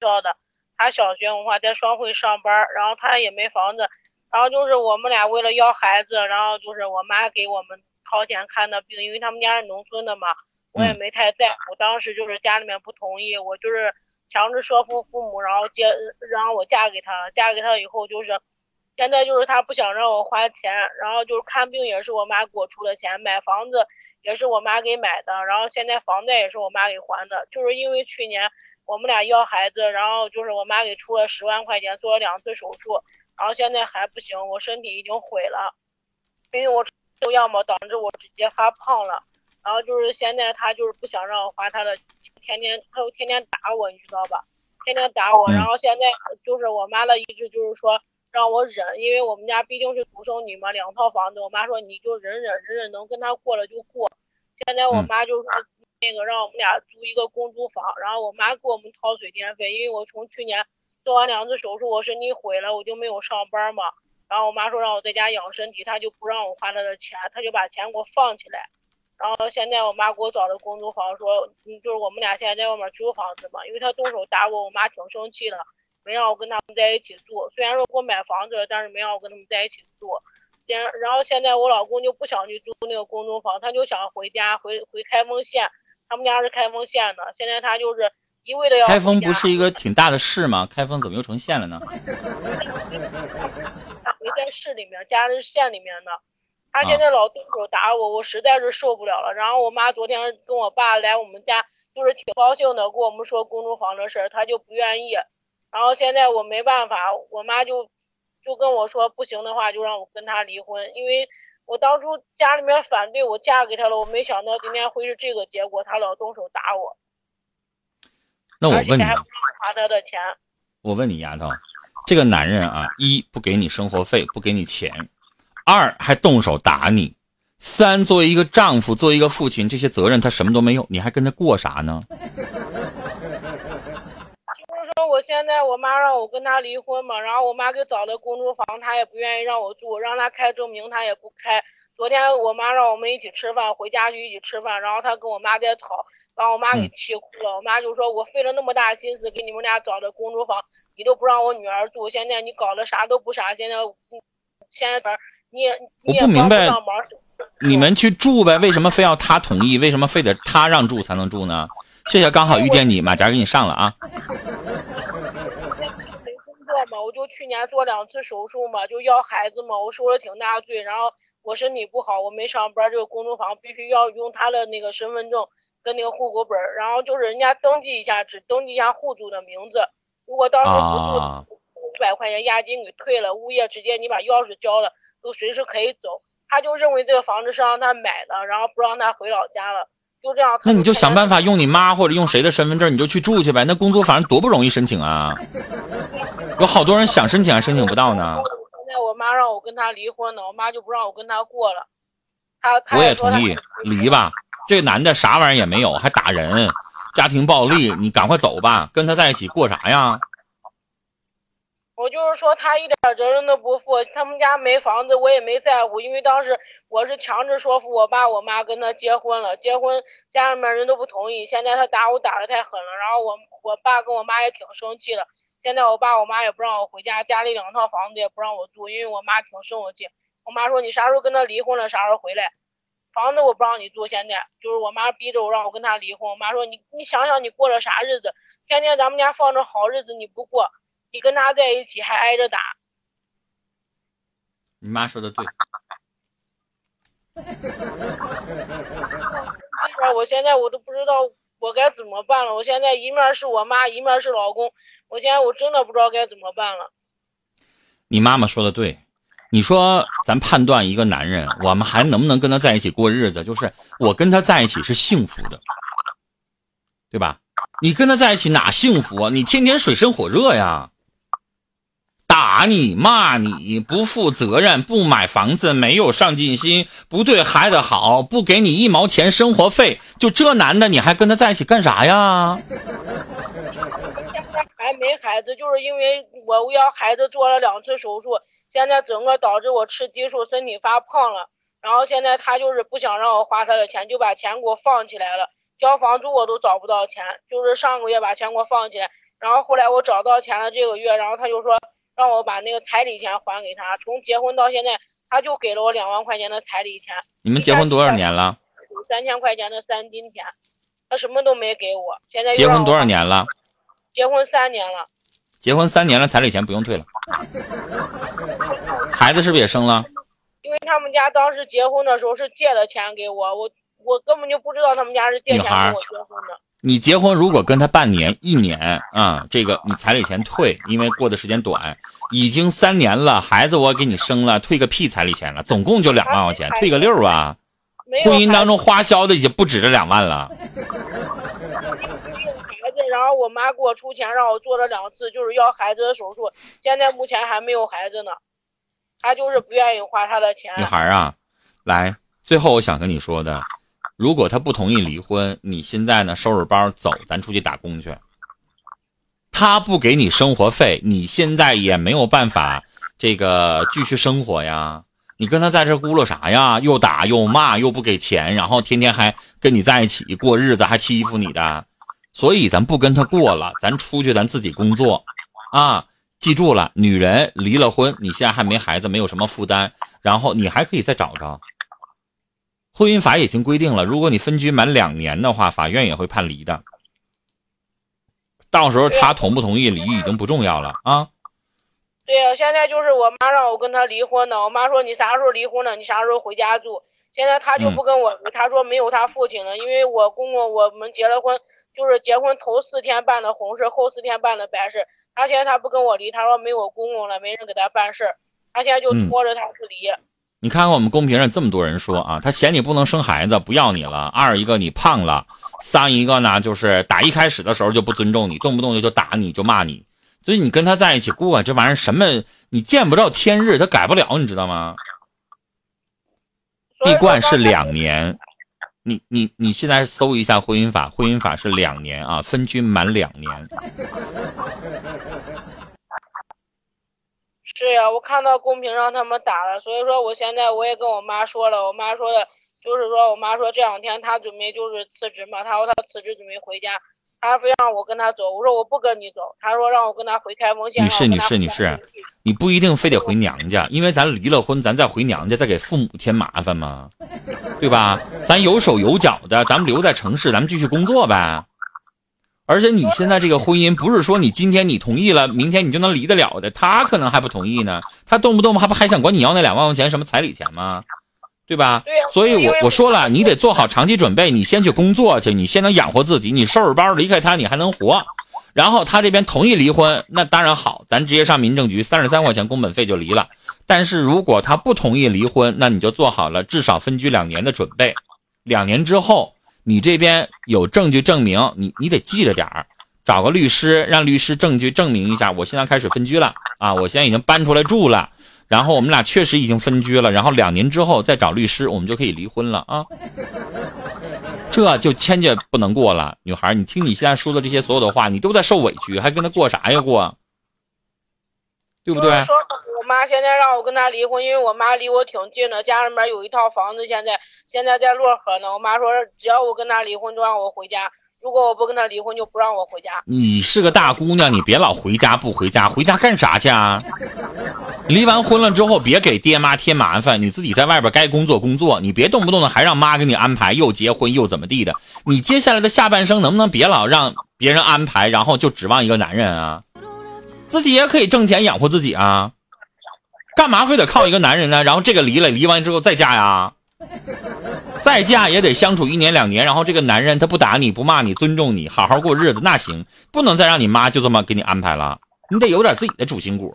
校的，他小学文化在双汇上班，然后他也没房子，然后就是我们俩为了要孩子，然后就是我妈给我们掏钱看的病，因为他们家是农村的嘛，我也没太在乎，当时就是家里面不同意，我就是强制说服父母，然后接让我嫁给他，嫁给他以后就是。现在就是他不想让我花钱，然后就是看病也是我妈给我出的钱，买房子也是我妈给买的，然后现在房贷也是我妈给还的。就是因为去年我们俩要孩子，然后就是我妈给出了十万块钱做了两次手术，然后现在还不行，我身体已经毁了，因为我吃药嘛，导致我直接发胖了。然后就是现在他就是不想让我花他的，天天他又天天打我，你知道吧？天天打我，然后现在就是我妈的意思就是说。让我忍，因为我们家毕竟是独生女嘛，两套房子。我妈说你就忍忍忍忍，能跟他过了就过。现在我妈就说那个让我们俩租一个公租房，然后我妈给我们掏水电费，因为我从去年做完两次手术，我身体毁了，我就没有上班嘛。然后我妈说让我在家养身体，她就不让我花她的钱，她就把钱给我放起来。然后现在我妈给我找的公租房，说嗯，就是我们俩现在在外面租房子嘛，因为她动手打我，我妈挺生气的。没让我跟他们在一起住，虽然说给我买房子了，但是没让我跟他们在一起住。现然后现在我老公就不想去租那个公租房，他就想回家，回回开封县。他们家是开封县的，现在他就是一味的要。开封不是一个挺大的市吗？开封怎么又成县了呢？他没在市里面，家是县里面的。他现在老动手打我，我实在是受不了了。然后我妈昨天跟我爸来我们家，就是挺高兴的，跟我们说公租房的事儿，他就不愿意。然后现在我没办法，我妈就就跟我说，不行的话就让我跟他离婚，因为我当初家里面反对我嫁给他了，我没想到今天会是这个结果，他老动手打我。那我问你，还花他的钱。我问你，丫头，这个男人啊，一不给你生活费，不给你钱；二还动手打你；三作为一个丈夫，作为一个父亲，这些责任他什么都没有，你还跟他过啥呢？我现在我妈让我跟他离婚嘛，然后我妈给找的公租房，她也不愿意让我住，让她开证明她也不开。昨天我妈让我们一起吃饭，回家就一起吃饭，然后她跟我妈在吵，把我妈给气哭了。我妈就说：“我费了那么大心思给你们俩找的公租房，你都不让我女儿住，现在你搞的啥都不啥，现在现在你也你也帮不明白。你们去住呗，为什么非要他同意？为什么非得他让住才能住呢？谢谢，刚好遇见你，马甲给你上了啊。”嘛，我就去年做两次手术嘛，就要孩子嘛，我受了挺大罪，然后我身体不好，我没上班，这个公租房必须要用他的那个身份证跟那个户口本，然后就是人家登记一下，只登记一下户主的名字，如果到时候不住，五百块钱押金给退了，物业直接你把钥匙交了，都随时可以走。他就认为这个房子是让他买的，然后不让他回老家了，就这样。那你就想办法用你妈或者用谁的身份证，你就去住去呗。那公租房多不容易申请啊。有好多人想申请还申请不到呢。现在我妈让我跟他离婚呢，我妈就不让我跟他过了。他我也同意离吧。这男的啥玩意儿也没有，还打人，家庭暴力，你赶快走吧，跟他在一起过啥呀？我就是说他一点责任都不负，他们家没房子我也没在乎，因为当时我是强制说服我爸我妈跟他结婚了，结婚家里面人都不同意，现在他打我打的太狠了，然后我我爸跟我妈也挺生气的。现在我爸我妈也不让我回家，家里两套房子也不让我住，因为我妈挺生我气。我妈说你啥时候跟他离婚了，啥时候回来。房子我不让你住，现在就是我妈逼着我让我跟他离婚。我妈说你你想想你过了啥日子，天天咱们家放着好日子你不过，你跟他在一起还挨着打。你妈说的对。我现在我都不知道我该怎么办了。我现在一面是我妈，一面是老公。我现在我真的不知道该怎么办了。你妈妈说的对，你说咱判断一个男人，我们还能不能跟他在一起过日子？就是我跟他在一起是幸福的，对吧？你跟他在一起哪幸福啊？你天天水深火热呀，打你骂你，不负责任，不买房子，没有上进心，不对孩子好，不给你一毛钱生活费，就这男的你还跟他在一起干啥呀？孩子，就是因为我要孩子做了两次手术，现在整个导致我吃激素，身体发胖了。然后现在他就是不想让我花他的钱，就把钱给我放起来了。交房租我都找不到钱，就是上个月把钱给我放起来，然后后来我找到钱了，这个月，然后他就说让我把那个彩礼钱还给他。从结婚到现在，他就给了我两万块钱的彩礼钱。你们结婚多少年了？三千块钱的三金钱，他什么都没给我。现在结婚多少年了？结婚三年了。结婚三年了，彩礼钱不用退了。孩子是不是也生了？因为他们家当时结婚的时候是借的钱给我，我我根本就不知道他们家是借钱给我结婚的。你结婚如果跟他半年、一年啊，这个你彩礼钱退，因为过的时间短，已经三年了，孩子我给你生了，退个屁彩礼钱了，总共就两万块钱，退个六啊！婚姻当中花销的已经不止这两万了。我妈给我出钱让我做了两次，就是要孩子的手术，现在目前还没有孩子呢。她就是不愿意花她的钱。女孩啊，来，最后我想跟你说的，如果她不同意离婚，你现在呢收拾包走，咱出去打工去。她不给你生活费，你现在也没有办法这个继续生活呀。你跟他在这咕噜啥呀？又打又骂又不给钱，然后天天还跟你在一起过日子，还欺负你的。所以咱不跟他过了，咱出去咱自己工作，啊。记住了，女人离了婚，你现在还没孩子，没有什么负担，然后你还可以再找着。婚姻法已经规定了，如果你分居满两年的话，法院也会判离的。到时候他同不同意离已经不重要了啊。对呀，现在就是我妈让我跟他离婚呢，我妈说你啥时候离婚呢？你啥时候回家住？现在他就不跟我，他说没有他父亲了，因为我公公我们结了婚，就是结婚头四天办的红事，后四天办的白事。他现在他不跟我离，他说没有公公了，没人给他办事他现在就拖着他不离。你看看我们公屏上这么多人说啊，他嫌你不能生孩子，不要你了；二一个你胖了，三一个呢就是打一开始的时候就不尊重你，动不动就就打你就骂你。所以你跟他在一起过这玩意儿什么，你见不着天日，他改不了，你知道吗？闭关是两年。你你你现在搜一下婚姻法，婚姻法是两年啊，分居满两年。是呀，我看到公屏上他们打了，所以说我现在我也跟我妈说了，我妈说的，就是说我妈说这两天她准备就是辞职嘛，她说她辞职准备回家。他非让我跟他走，我说我不跟你走。他说让我跟他回开封县。女士，女士，女士，你不一定非得回娘家，因为咱离了婚，咱再回娘家再给父母添麻烦嘛？对吧？咱有手有脚的，咱们留在城市，咱们继续工作呗。而且你现在这个婚姻，不是说你今天你同意了，明天你就能离得了的。他可能还不同意呢，他动不动还不还想管你要那两万块钱什么彩礼钱吗？对吧？所以，我我说了，你得做好长期准备。你先去工作去，你先能养活自己。你收拾包离开他，你还能活。然后他这边同意离婚，那当然好，咱直接上民政局，三十三块钱工本费就离了。但是如果他不同意离婚，那你就做好了至少分居两年的准备。两年之后，你这边有证据证明，你你得记着点儿，找个律师，让律师证据证明一下，我现在开始分居了啊，我现在已经搬出来住了。然后我们俩确实已经分居了，然后两年之后再找律师，我们就可以离婚了啊！这就千家不能过了，女孩，你听你现在说的这些所有的话，你都在受委屈，还跟他过啥呀过？对不对？说我妈现在让我跟他离婚，因为我妈离我挺近的，家里面有一套房子，现在现在在漯河呢。我妈说只要我跟他离婚，就让我回家。如果我不跟他离婚，就不让我回家。你是个大姑娘，你别老回家不回家，回家干啥去啊？离完婚了之后，别给爹妈添麻烦，你自己在外边该工作工作，你别动不动的还让妈给你安排又结婚又怎么地的。你接下来的下半生能不能别老让别人安排，然后就指望一个男人啊？自己也可以挣钱养活自己啊，干嘛非得靠一个男人呢？然后这个离了，离完之后再嫁呀？再嫁也得相处一年两年，然后这个男人他不打你不骂你，尊重你，好好过日子那行，不能再让你妈就这么给你安排了，你得有点自己的主心骨。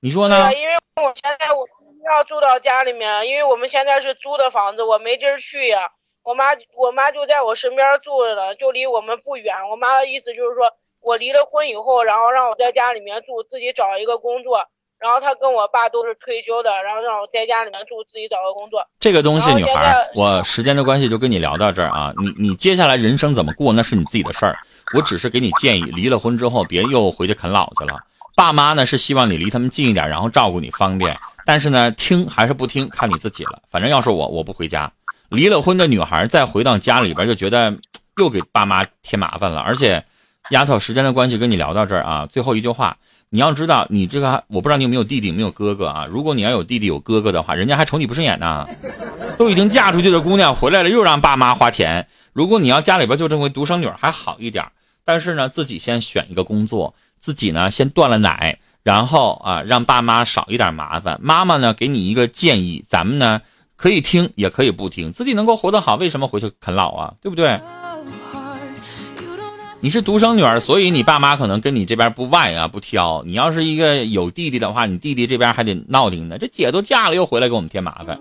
你说呢？因为我现在我要住到家里面，因为我们现在是租的房子，我没地儿去呀。我妈我妈就在我身边住着呢，就离我们不远。我妈的意思就是说我离了婚以后，然后让我在家里面住，自己找一个工作。然后他跟我爸都是退休的，然后让我在家里面住，自己找个工作。这个东西，女孩，我时间的关系就跟你聊到这儿啊。你你接下来人生怎么过，那是你自己的事儿。我只是给你建议，离了婚之后别又回去啃老去了。爸妈呢是希望你离他们近一点，然后照顾你方便。但是呢，听还是不听，看你自己了。反正要是我，我不回家。离了婚的女孩再回到家里边，就觉得又给爸妈添麻烦了，而且。丫头，时间的关系跟你聊到这儿啊，最后一句话，你要知道，你这个我不知道你有没有弟弟，没有哥哥啊？如果你要有弟弟有哥哥的话，人家还瞅你不顺眼呢。都已经嫁出去的姑娘回来了，又让爸妈花钱。如果你要家里边就这回独生女还好一点，但是呢，自己先选一个工作，自己呢先断了奶，然后啊让爸妈少一点麻烦。妈妈呢给你一个建议，咱们呢可以听也可以不听，自己能够活得好，为什么回去啃老啊？对不对？你是独生女儿，所以你爸妈可能跟你这边不外啊不挑。你要是一个有弟弟的话，你弟弟这边还得闹腾呢。这姐都嫁了，又回来给我们添麻烦。